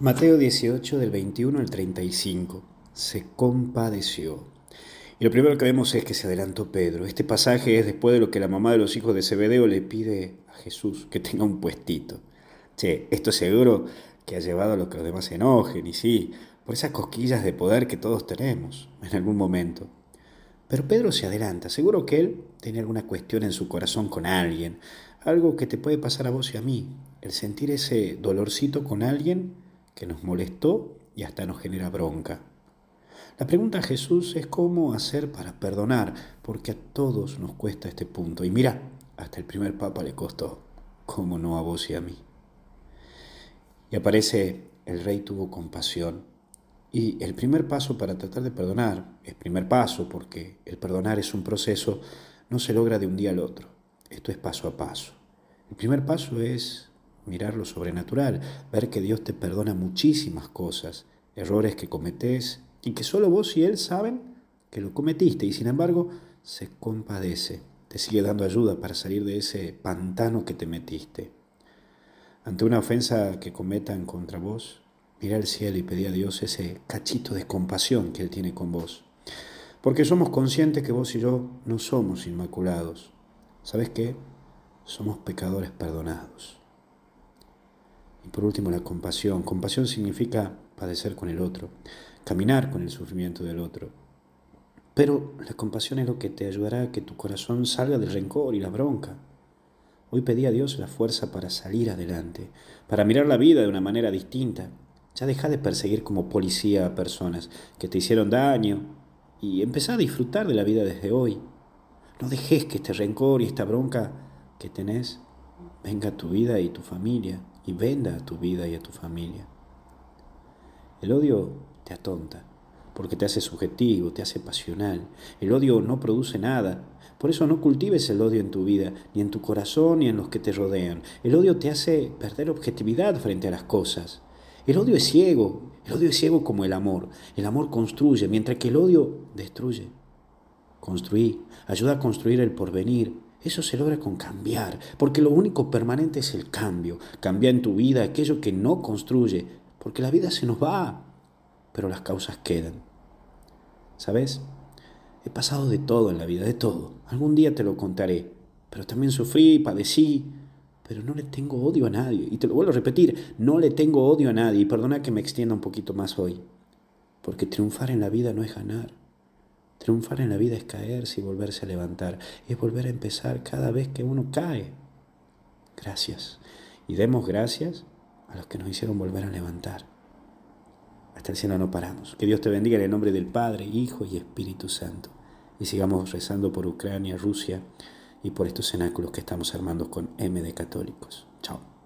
Mateo 18 del 21 al 35. Se compadeció. Y lo primero que vemos es que se adelantó Pedro. Este pasaje es después de lo que la mamá de los hijos de Zebedeo le pide a Jesús, que tenga un puestito. Che, esto seguro que ha llevado a lo que los demás se enojen, y sí, por esas cosquillas de poder que todos tenemos en algún momento. Pero Pedro se adelanta, seguro que él tiene alguna cuestión en su corazón con alguien, algo que te puede pasar a vos y a mí, el sentir ese dolorcito con alguien que nos molestó y hasta nos genera bronca. La pregunta a Jesús es cómo hacer para perdonar, porque a todos nos cuesta este punto. Y mira, hasta el primer papa le costó, cómo no a vos y a mí. Y aparece, el rey tuvo compasión. Y el primer paso para tratar de perdonar, el primer paso, porque el perdonar es un proceso, no se logra de un día al otro. Esto es paso a paso. El primer paso es mirar lo sobrenatural, ver que Dios te perdona muchísimas cosas, errores que cometés y que solo vos y Él saben que lo cometiste y sin embargo se compadece, te sigue dando ayuda para salir de ese pantano que te metiste. Ante una ofensa que cometan contra vos, mira al cielo y pedí a Dios ese cachito de compasión que Él tiene con vos. Porque somos conscientes que vos y yo no somos inmaculados. ¿Sabes qué? Somos pecadores perdonados. Y por último, la compasión. Compasión significa padecer con el otro, caminar con el sufrimiento del otro. Pero la compasión es lo que te ayudará a que tu corazón salga del rencor y la bronca. Hoy pedí a Dios la fuerza para salir adelante, para mirar la vida de una manera distinta. Ya deja de perseguir como policía a personas que te hicieron daño y empezá a disfrutar de la vida desde hoy. No dejes que este rencor y esta bronca que tenés venga a tu vida y tu familia y venda a tu vida y a tu familia. El odio te atonta, porque te hace subjetivo, te hace pasional. El odio no produce nada. Por eso no cultives el odio en tu vida, ni en tu corazón, ni en los que te rodean. El odio te hace perder objetividad frente a las cosas. El odio es ciego, el odio es ciego como el amor. El amor construye, mientras que el odio destruye. Construí, ayuda a construir el porvenir, eso se logra con cambiar, porque lo único permanente es el cambio. Cambia en tu vida aquello que no construye, porque la vida se nos va, pero las causas quedan. ¿Sabes? He pasado de todo en la vida, de todo. Algún día te lo contaré, pero también sufrí, padecí, pero no le tengo odio a nadie. Y te lo vuelvo a repetir, no le tengo odio a nadie. Y perdona que me extienda un poquito más hoy, porque triunfar en la vida no es ganar. Triunfar en la vida es caerse y volverse a levantar, es volver a empezar cada vez que uno cae. Gracias. Y demos gracias a los que nos hicieron volver a levantar. Hasta el cielo no paramos. Que Dios te bendiga en el nombre del Padre, Hijo y Espíritu Santo. Y sigamos rezando por Ucrania, Rusia y por estos cenáculos que estamos armando con M de católicos. Chao.